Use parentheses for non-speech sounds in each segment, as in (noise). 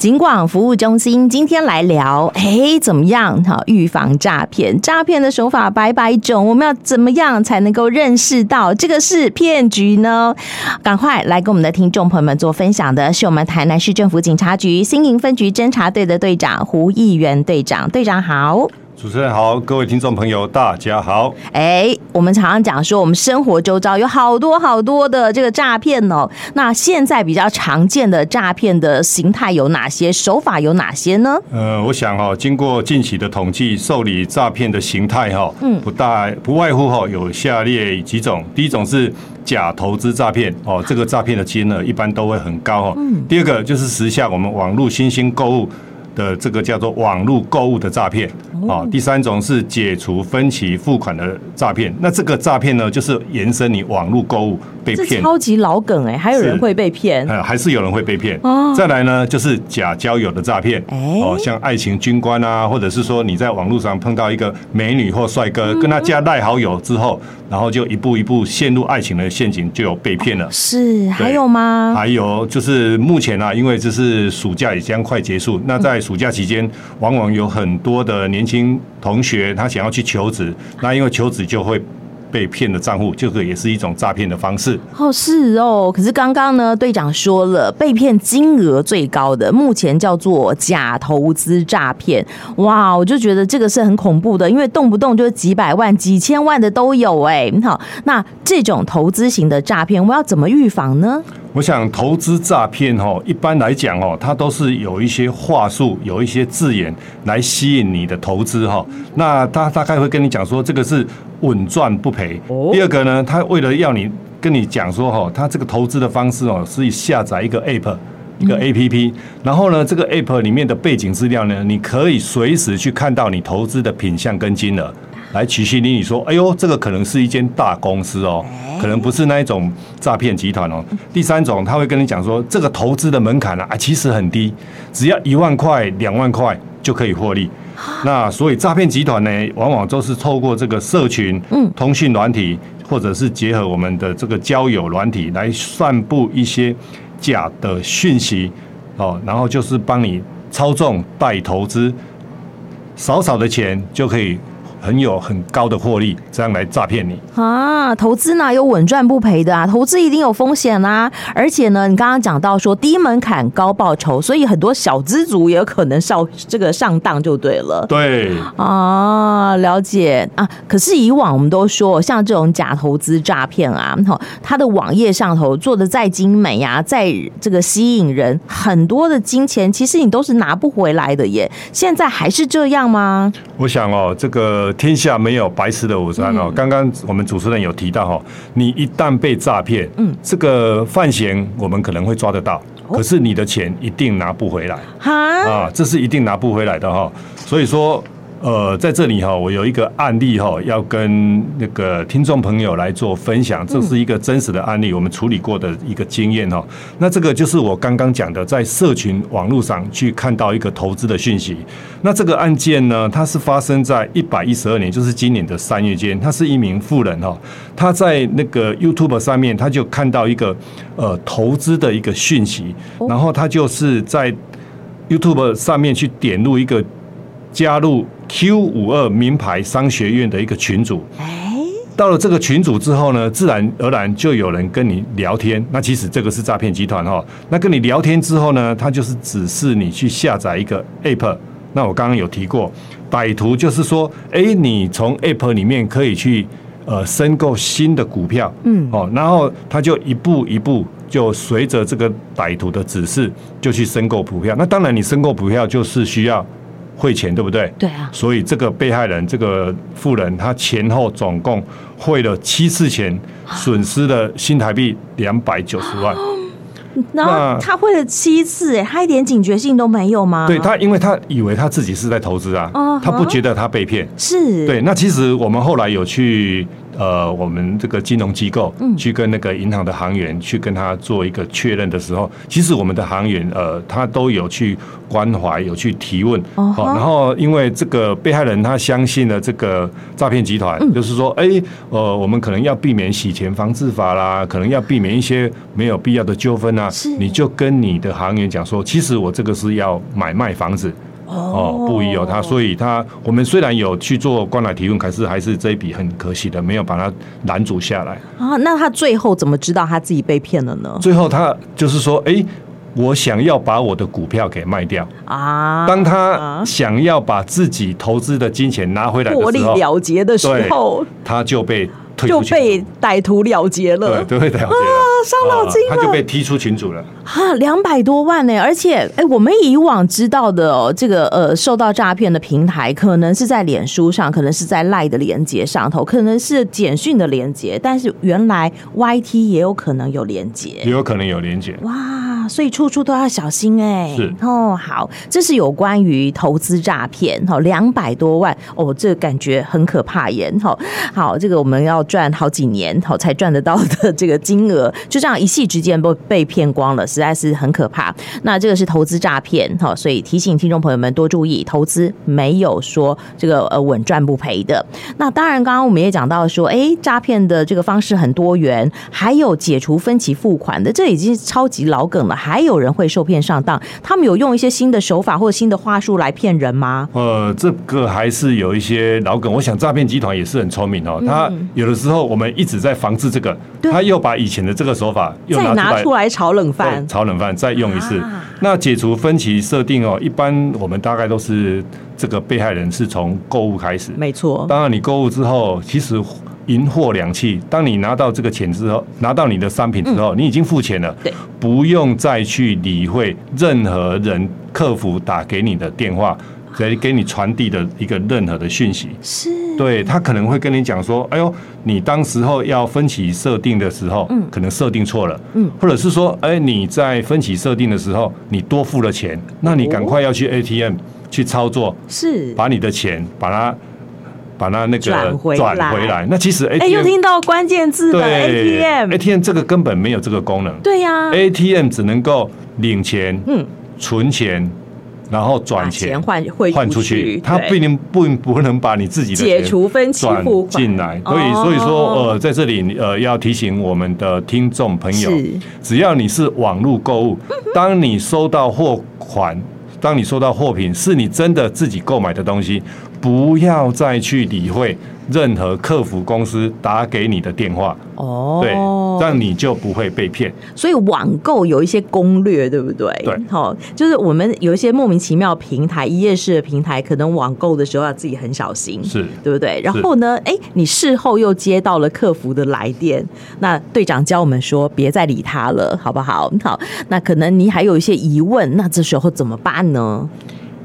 警广服务中心今天来聊，哎，怎么样？哈，预防诈骗，诈骗的手法百百种，我们要怎么样才能够认识到这个是骗局呢？赶快来跟我们的听众朋友们做分享的是我们台南市政府警察局新营分局侦查队的队长胡议员队长，队长好。主持人好，各位听众朋友，大家好。哎，我们常常讲说，我们生活周遭有好多好多的这个诈骗哦。那现在比较常见的诈骗的形态有哪些？手法有哪些呢？呃，我想哈，经过近期的统计，受理诈骗的形态哈，嗯，不大不外乎哈有下列几种。第一种是假投资诈骗哦，这个诈骗的金额一般都会很高哦。嗯。第二个就是时下我们网络新兴购物。的这个叫做网络购物的诈骗啊，第三种是解除分期付款的诈骗。那这个诈骗呢，就是延伸你网络购物被骗，超级老梗哎，还有人会被骗，还是有人会被骗。再来呢，就是假交友的诈骗哦，像爱情军官啊，或者是说你在网络上碰到一个美女或帅哥，跟他加赖好友之后，然后就一步一步陷入爱情的陷阱，就有被骗了。是，还有吗？还有就是目前啊，因为这是暑假也将快结束，那在暑假期间，往往有很多的年轻同学，他想要去求职，那因为求职就会被骗的账户，这个也是一种诈骗的方式。哦，是哦。可是刚刚呢，队长说了，被骗金额最高的，目前叫做假投资诈骗。哇，我就觉得这个是很恐怖的，因为动不动就几百万、几千万的都有。哎，好，那这种投资型的诈骗，我要怎么预防呢？我想投资诈骗哈，一般来讲哦，它都是有一些话术，有一些字眼来吸引你的投资哈。那他大概会跟你讲说，这个是稳赚不赔。第二个呢，他为了要你跟你讲说哈，他这个投资的方式哦，是下载一个 app，一个 app，然后呢，这个 app 里面的背景资料呢，你可以随时去看到你投资的品项跟金额。来取信于你说，哎呦，这个可能是一间大公司哦，可能不是那一种诈骗集团哦。第三种，他会跟你讲说，这个投资的门槛啊，其实很低，只要一万块、两万块就可以获利。那所以诈骗集团呢，往往都是透过这个社群、通讯软体，或者是结合我们的这个交友软体来散布一些假的讯息哦，然后就是帮你操纵代投资，少少的钱就可以。很有很高的获利，这样来诈骗你啊！投资哪有稳赚不赔的啊？投资一定有风险啊！而且呢，你刚刚讲到说低门槛高报酬，所以很多小资族也有可能上这个上当就对了。对啊，了解啊。可是以往我们都说，像这种假投资诈骗啊，它的网页上头做的再精美呀、啊，再这个吸引人，很多的金钱其实你都是拿不回来的耶。现在还是这样吗？我想哦，这个。天下没有白吃的午餐哦。刚刚我们主持人有提到哈，你一旦被诈骗，嗯，这个犯嫌我们可能会抓得到，可是你的钱一定拿不回来啊，这是一定拿不回来的哈。所以说。呃，在这里哈，我有一个案例哈，要跟那个听众朋友来做分享。这是一个真实的案例，我们处理过的一个经验哈。那这个就是我刚刚讲的，在社群网络上去看到一个投资的讯息。那这个案件呢，它是发生在一百一十二年，就是今年的三月间。他是一名富人哈，他在那个 YouTube 上面，他就看到一个呃投资的一个讯息，然后他就是在 YouTube 上面去点入一个加入。Q 五二名牌商学院的一个群组，到了这个群组之后呢，自然而然就有人跟你聊天。那其实这个是诈骗集团哈。那跟你聊天之后呢，他就是指示你去下载一个 App。那我刚刚有提过，歹徒就是说，哎，你从 App 里面可以去呃申购新的股票，嗯，哦，然后他就一步一步就随着这个歹徒的指示就去申购股票。那当然，你申购股票就是需要。汇钱对不对？对啊。所以这个被害人，这个富人，他前后总共汇了七次钱，损失了新台币两百九十万。然后他汇了七次，哎，他一点警觉性都没有吗？对他，因为他以为他自己是在投资啊，他不觉得他被骗。是。对，那其实我们后来有去呃我们这个金融机构去跟那个银行的行员去跟他做一个确认的时候，其实我们的行员呃他都有去关怀，有去提问，好，然后因为这个被害人他相信了这个诈骗集团，就是说，哎，呃，我们可能要避免洗钱防治法啦，可能要避免一些没有必要的纠纷啊，你就跟你的行员讲说，其实我这个是要买卖房子。哦，不一有他，所以他我们虽然有去做关怀提问，可是还是这一笔很可惜的，没有把他拦阻下来啊。那他最后怎么知道他自己被骗了呢？最后他就是说，哎，我想要把我的股票给卖掉啊。当他想要把自己投资的金钱拿回来的时候，获利了结的时候，他就被。就被歹徒了结了，对，啊，伤脑筋了，他就被踢出群组了。哈，两百多万呢，而且，哎，我们以往知道的哦，这个呃，受到诈骗的平台，可能是在脸书上，可能是在赖的连接上头，可能是简讯的连接，但是原来 YT 也有可能有连接，也有可能有连接。哇，所以处处都要小心哎。是哦，好，这是有关于投资诈骗，哈，两百多万哦，这感觉很可怕耶。好，好，这个我们要。赚好几年好才赚得到的 (laughs) 这个金额，就这样一夕之间被被骗光了，实在是很可怕。那这个是投资诈骗哈，所以提醒听众朋友们多注意，投资没有说这个呃稳赚不赔的。那当然，刚刚我们也讲到说，哎，诈骗的这个方式很多元，还有解除分期付款的，这已经是超级老梗了。还有人会受骗上当，他们有用一些新的手法或者新的话术来骗人吗？呃，这个还是有一些老梗。我想诈骗集团也是很聪明哦，他有的。之后，我们一直在防治这个，他又把以前的这个手法又拿出来，再拿出来炒冷饭，炒冷饭再用一次。啊、那解除分歧设定哦，一般我们大概都是这个被害人是从购物开始，没错。当然，你购物之后，其实银货两讫。当你拿到这个钱之后，拿到你的商品之后，嗯、你已经付钱了，不用再去理会任何人客服打给你的电话。给给你传递的一个任何的讯息，是对他可能会跟你讲说，哎呦，你当时候要分期设定的时候，嗯，可能设定错了，嗯，或者是说，哎，你在分期设定的时候，你多付了钱，那你赶快要去 ATM 去操作，是。把你的钱把它把它那个转回来。那其实 ATM 哎，又听到关键字了，ATM，ATM 这个根本没有这个功能，对呀，ATM 只能够领钱，嗯，存钱。然后转钱换换出去，他并不不能把你自己的钱转进来，所以所以说呃，在这里呃要提醒我们的听众朋友，只要你是网络购物，当你收到货款，当你收到货品是你真的自己购买的东西，不要再去理会。任何客服公司打给你的电话，哦，对，这样你就不会被骗。所以网购有一些攻略，对不对？对，好，就是我们有一些莫名其妙平台、一夜式的平台，可能网购的时候要自己很小心，是对不对？然后呢，哎，你事后又接到了客服的来电，那队长教我们说，别再理他了，好不好？好，那可能你还有一些疑问，那这时候怎么办呢？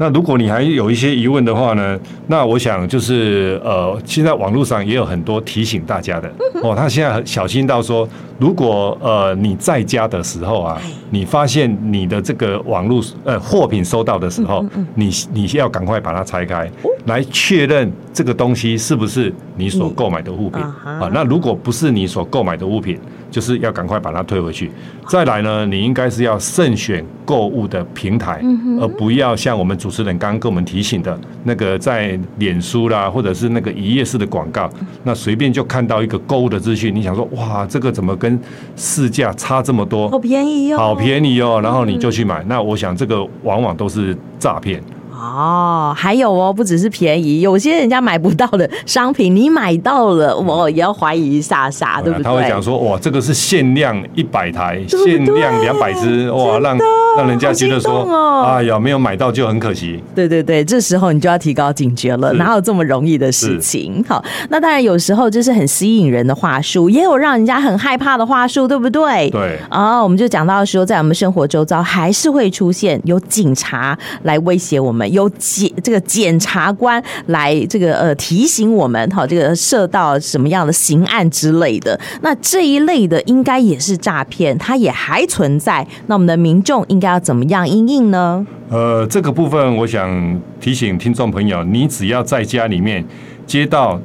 那如果你还有一些疑问的话呢？那我想就是呃，现在网络上也有很多提醒大家的哦。他现在很小心到说，如果呃你在家的时候啊，你发现你的这个网络呃货品收到的时候，你你要赶快把它拆开，来确认这个东西是不是你所购买的物品。啊。那如果不是你所购买的物品，就是要赶快把它退回去。再来呢，你应该是要慎选购物的平台，而不要像我们主持人刚刚跟我们提醒的那个在脸书啦，或者是那个一页式的广告，那随便就看到一个购物的资讯，你想说哇，这个怎么跟市价差这么多？好便宜哦，好便宜哦，然后你就去买。那我想这个往往都是诈骗。哦，还有哦，不只是便宜，有些人家买不到的商品，你买到了，我也要怀疑一下下，对不对？他会讲说，哇，这个是限量一百台，限量两百只，哇，让让人家觉得说，哦、哎呀，没有买到就很可惜。对对对，这时候你就要提高警觉了，哪有这么容易的事情？好，那当然有时候就是很吸引人的话术，也有让人家很害怕的话术，对不对？对。啊，我们就讲到说，在我们生活周遭还是会出现有警察来威胁我们。由检这个检察官来这个呃提醒我们哈，这个涉到什么样的刑案之类的，那这一类的应该也是诈骗，它也还存在。那我们的民众应该要怎么样应应呢？呃，这个部分我想提醒听众朋友，你只要在家里面接到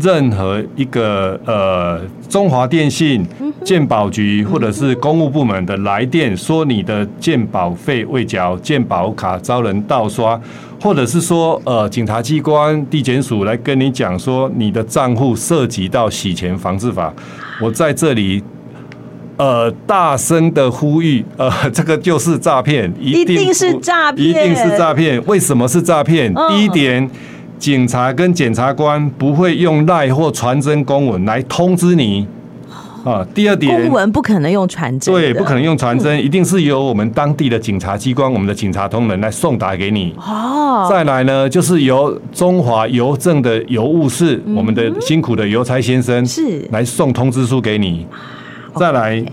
任何一个呃中华电信、健保局或者是公务部门的来电，说你的健保费未缴，健保卡遭人盗刷，或者是说呃警察机关地检署来跟你讲说你的账户涉及到洗钱防治法，我在这里。呃，大声的呼吁，呃，(laughs) 这个就是诈骗，一定是诈骗，一定是诈骗。为什么是诈骗？嗯、第一点，警察跟检察官不会用赖或传真公文来通知你啊。第二点，公文不可能用传真，对，不可能用传真，嗯、一定是由我们当地的警察机关，我们的警察同仁来送达给你。哦，再来呢，就是由中华邮政的邮务室，嗯、我们的辛苦的邮差先生是来送通知书给你。再来，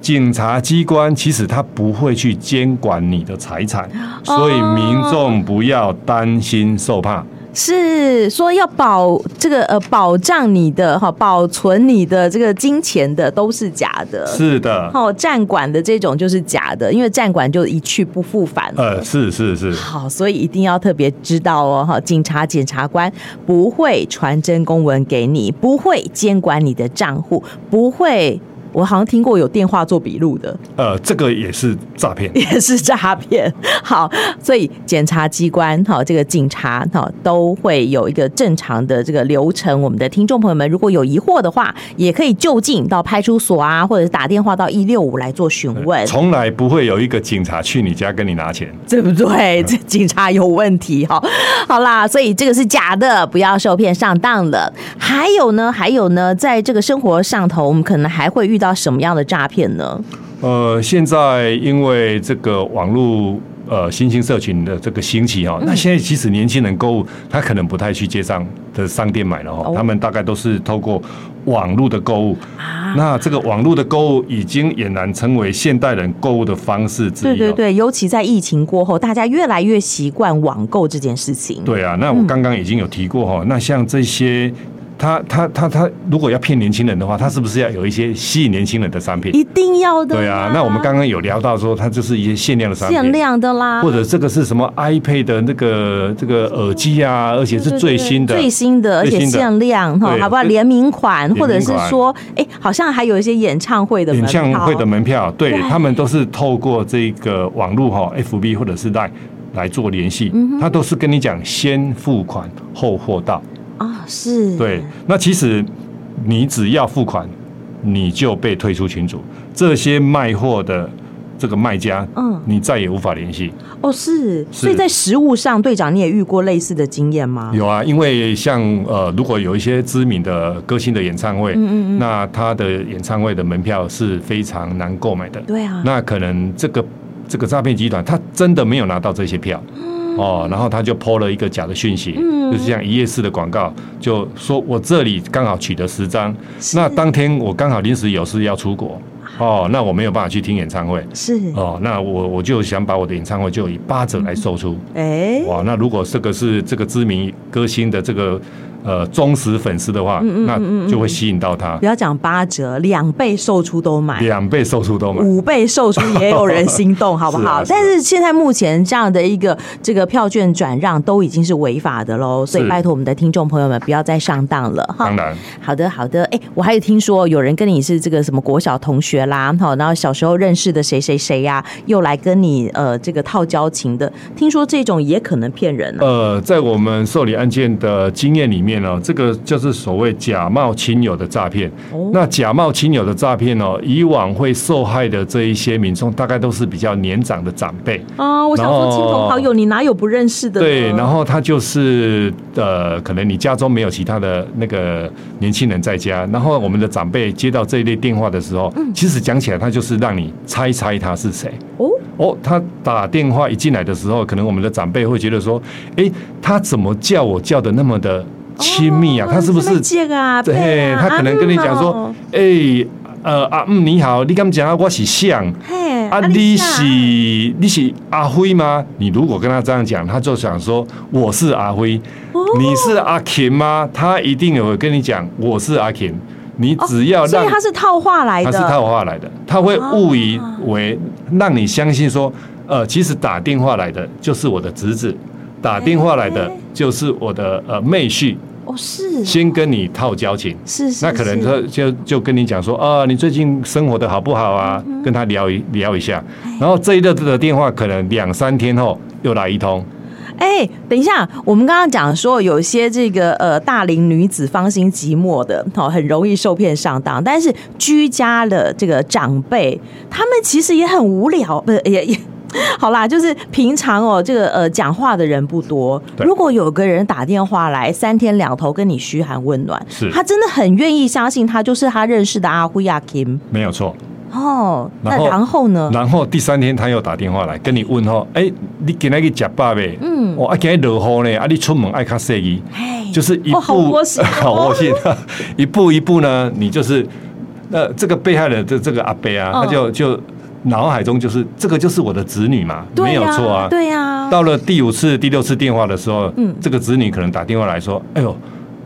警察机关其实他不会去监管你的财产，所以民众不要担心受怕。是说要保这个呃保障你的哈保存你的这个金钱的都是假的。是的，哦，站管的这种就是假的，因为站管就一去不复返。呃，是是是。好，所以一定要特别知道哦哈，警察检察官不会传真公文给你，不会监管你的账户，不会。我好像听过有电话做笔录的，呃，这个也是诈骗，也是诈骗。好，所以检察机关哈，这个警察哈都会有一个正常的这个流程。我们的听众朋友们如果有疑惑的话，也可以就近到派出所啊，或者是打电话到一六五来做询问。从来不会有一个警察去你家跟你拿钱，对 (laughs) 不对？这警察有问题哈。好啦，所以这个是假的，不要受骗上当了。还有呢，还有呢，在这个生活上头，我们可能还会遇到什么样的诈骗呢？呃，现在因为这个网络呃新兴社群的这个兴起哈，那现在其实年轻人购物，他可能不太去街上的商店买了哈，他们大概都是透过网络的购物。那这个网络的购物已经俨然成为现代人购物的方式之一。对对对，尤其在疫情过后，大家越来越习惯网购这件事情。对啊，那我刚刚已经有提过哈，那像这些。他他他他，如果要骗年轻人的话，他是不是要有一些吸引年轻人的商品？一定要的。对啊，那我们刚刚有聊到说，它就是一些限量的商品，限量的啦，或者这个是什么 iPad 的那个这个耳机啊，而且是最新的，最新的，而且限量哈，好不好？联名款，或者是说，哎，好像还有一些演唱会的演唱会的门票，对他们都是透过这个网络哈，FB 或者是 Line 来做联系，他都是跟你讲先付款后货到。啊、哦，是对。那其实你只要付款，你就被退出群组。这些卖货的这个卖家，嗯，你再也无法联系。哦，是。所以在实物上，队长你也遇过类似的经验吗？有啊，因为像呃，如果有一些知名的歌星的演唱会，嗯嗯嗯，那他的演唱会的门票是非常难购买的。对啊。那可能这个这个诈骗集团，他真的没有拿到这些票。哦，然后他就 po 了一个假的讯息，嗯、就是像一页式的广告，就说我这里刚好取得十张，那当天我刚好临时有事要出国，哦，那我没有办法去听演唱会，是。哦，那我我就想把我的演唱会就以八折来售出，哎、嗯，哇，那如果这个是这个知名歌星的这个。呃，忠实粉丝的话，那就会吸引到他。不要讲八折，两倍售出都买，两倍售出都买，五倍售出也有人心动，(laughs) 好不好？但是现在目前这样的一个这个票券转让都已经是违法的喽，所以拜托我们的听众朋友们不要再上当了哈。当然，好的好的。哎，我还有听说有人跟你是这个什么国小同学啦，好，然后小时候认识的谁谁谁呀，又来跟你呃这个套交情的，听说这种也可能骗人。呃，在我们受理案件的经验里面。这个就是所谓假冒亲友的诈骗。那假冒亲友的诈骗哦，以往会受害的这一些民众，大概都是比较年长的长辈啊。我想说，亲朋好友，你哪有不认识的？对，然后他就是呃，可能你家中没有其他的那个年轻人在家，然后我们的长辈接到这一类电话的时候，其实讲起来，他就是让你猜猜他是谁。哦哦，他打电话一进来的时候，可能我们的长辈会觉得说，哎，他怎么叫我叫的那么的亲密啊，他是不是？对，他可能跟你讲说，哎，呃，阿姆你好，你刚讲我是像？啊，你是你是阿辉吗？你如果跟他这样讲，他就想说我是阿辉，你是阿琴吗？他一定也会跟你讲我是阿琴。你只要让，所以他是套话来的，他是套话来的，他会误以为让你相信说，呃，其实打电话来的就是我的侄子，打电话来的就是我的呃妹婿。哦，是先跟你套交情，是是，那可能他就就跟你讲说啊，你最近生活的好不好啊？跟他聊一聊一下，然后这一个的电话可能两三天后又来一通。哎，等一下，我们刚刚讲说有些这个呃大龄女子芳心寂寞的，好，很容易受骗上当。但是居家的这个长辈，他们其实也很无聊，不是也也 (laughs) 好啦，就是平常哦，这个呃讲话的人不多。如果有个人打电话来，三天两头跟你嘘寒问暖，是。他真的很愿意相信他就是他认识的阿辉阿 Kim，没有错。哦，那然后呢？然后第三天他又打电话来跟你问候，哎，你今天去吃饱呗？嗯，我啊今天落雨呢，啊你出门爱卡细意，就是一步 (laughs) 好窝心，好窝心，一步一步呢，你就是那这个被害人的这个阿伯啊，他就就脑海中就是这个就是我的子女嘛，没有错啊，对呀。到了第五次、第六次电话的时候，嗯，这个子女可能打电话来说，哎呦，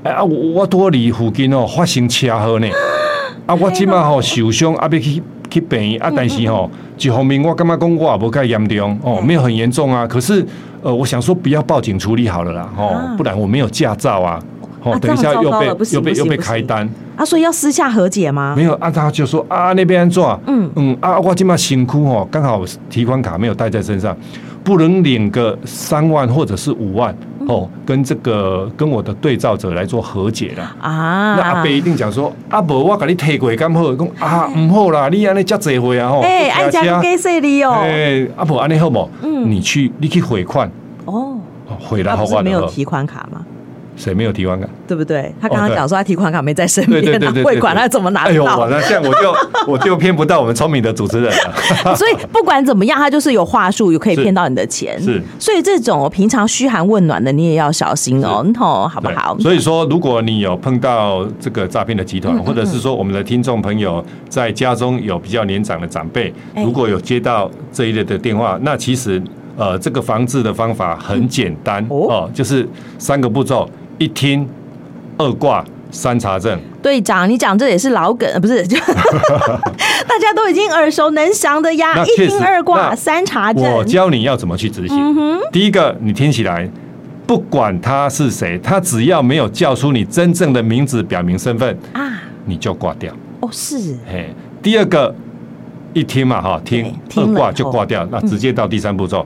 哎啊我我多离附近哦发生车祸呢，(gasps) 啊我今嘛吼受伤，啊要去。去病院啊，但是吼，一方面我感觉讲我也无太严重哦，没有很严重啊。可是呃，我想说不要报警处理好了啦，哦，不然我没有驾照啊，哦，等一下又被又被又被开单啊，所以要私下和解吗？没有啊，他就说啊那边安怎？嗯嗯啊，我今嘛辛苦哦，刚好提款卡没有带在身上，不能领个三万或者是五万。哦，跟这个跟我的对照者来做和解了啊。那阿伯一定讲说，阿伯我给你退过刚好，讲啊唔好啦，你安尼遮济回啊吼。哎，安家给谁哩哦？哎，阿伯安尼好冇？嗯，你去你去汇款哦，汇来好不好？没有提款卡吗？谁没有提款卡？对不对？他刚刚讲说他提款卡没在身边，他会管他怎么拿到？哎呦，那这样我就 (laughs) 我就骗不到我们聪明的主持人了。(laughs) (laughs) 所以不管怎么样，他就是有话术，有可以骗到你的钱。是，所以这种平常嘘寒问暖的，你也要小心哦，吼，好不好？所以说，如果你有碰到这个诈骗的集团，或者是说我们的听众朋友在家中有比较年长的长辈，如果有接到这一类的电话，那其实呃，这个防治的方法很简单哦，就是三个步骤。一听二挂三查证，队长，你讲这也是老梗，不是？就 (laughs) 大家都已经耳熟能详的呀。一听二挂三查证，我教你要怎么去执行。嗯、第一个，你听起来，不管他是谁，他只要没有叫出你真正的名字，表明身份啊，你就挂掉。哦，是。嘿，第二个，一听嘛哈，听二挂就挂掉，那直接到第三步骤，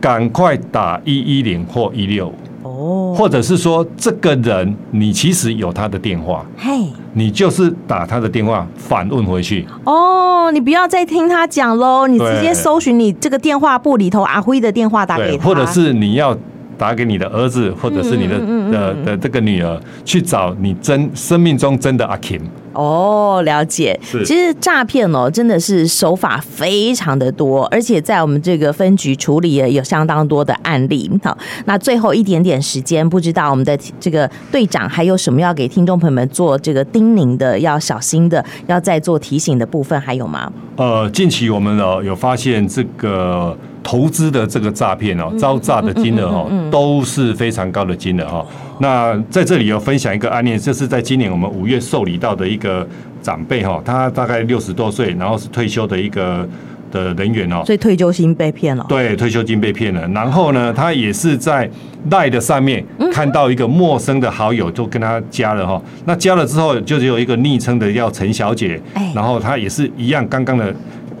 赶、嗯、快打一一零或一六五。哦，或者是说这个人，你其实有他的电话，嘿，你就是打他的电话反问回去。哦，你不要再听他讲喽，你直接搜寻你这个电话簿里头阿辉的电话打给他，或者是你要打给你的儿子，或者是你的的的这个女儿去找你真生命中真的阿 Kim。哦，了解。是其实诈骗哦，真的是手法非常的多，而且在我们这个分局处理也有相当多的案例。好，那最后一点点时间，不知道我们的这个队长还有什么要给听众朋友们做这个叮咛的，要小心的，要再做提醒的部分还有吗？呃，近期我们呢有发现这个投资的这个诈骗哦，招诈的金额哦都是非常高的金额哈。那在这里有分享一个案例，这是在今年我们五月受理到的一个长辈哈，他大概六十多岁，然后是退休的一个的人员哦，所以退休金被骗了。对，退休金被骗了。然后呢，他也是在 LINE 的上面看到一个陌生的好友，就跟他加了哈。那加了之后，就只有一个昵称的叫陈小姐，然后他也是一样刚刚的。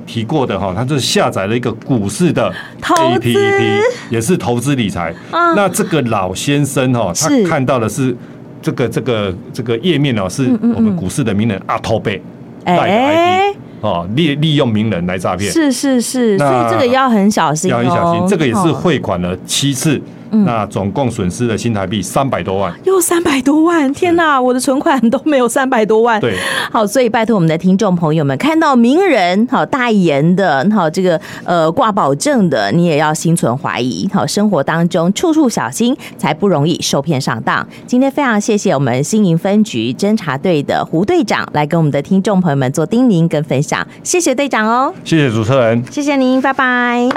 提过的哈，他就是下载了一个股市的 APP，也是投资理财。那这个老先生哈，他看到的是这个这个这个页面哦，是我们股市的名人阿托贝带的 ID 哦，利利用名人来诈骗。是是是，所以这个要很小心，要很小心。这个也是汇款了七次。那总共损失了新台币三百多万，又三百多万！天哪，我的存款都没有三百多万。对，好，所以拜托我们的听众朋友们，看到名人好代言的，好这个呃挂保证的，你也要心存怀疑。好，生活当中处处小心，才不容易受骗上当。今天非常谢谢我们新营分局侦查队的胡队长来跟我们的听众朋友们做叮咛跟分享，谢谢队长哦，谢谢主持人，谢谢您，拜拜。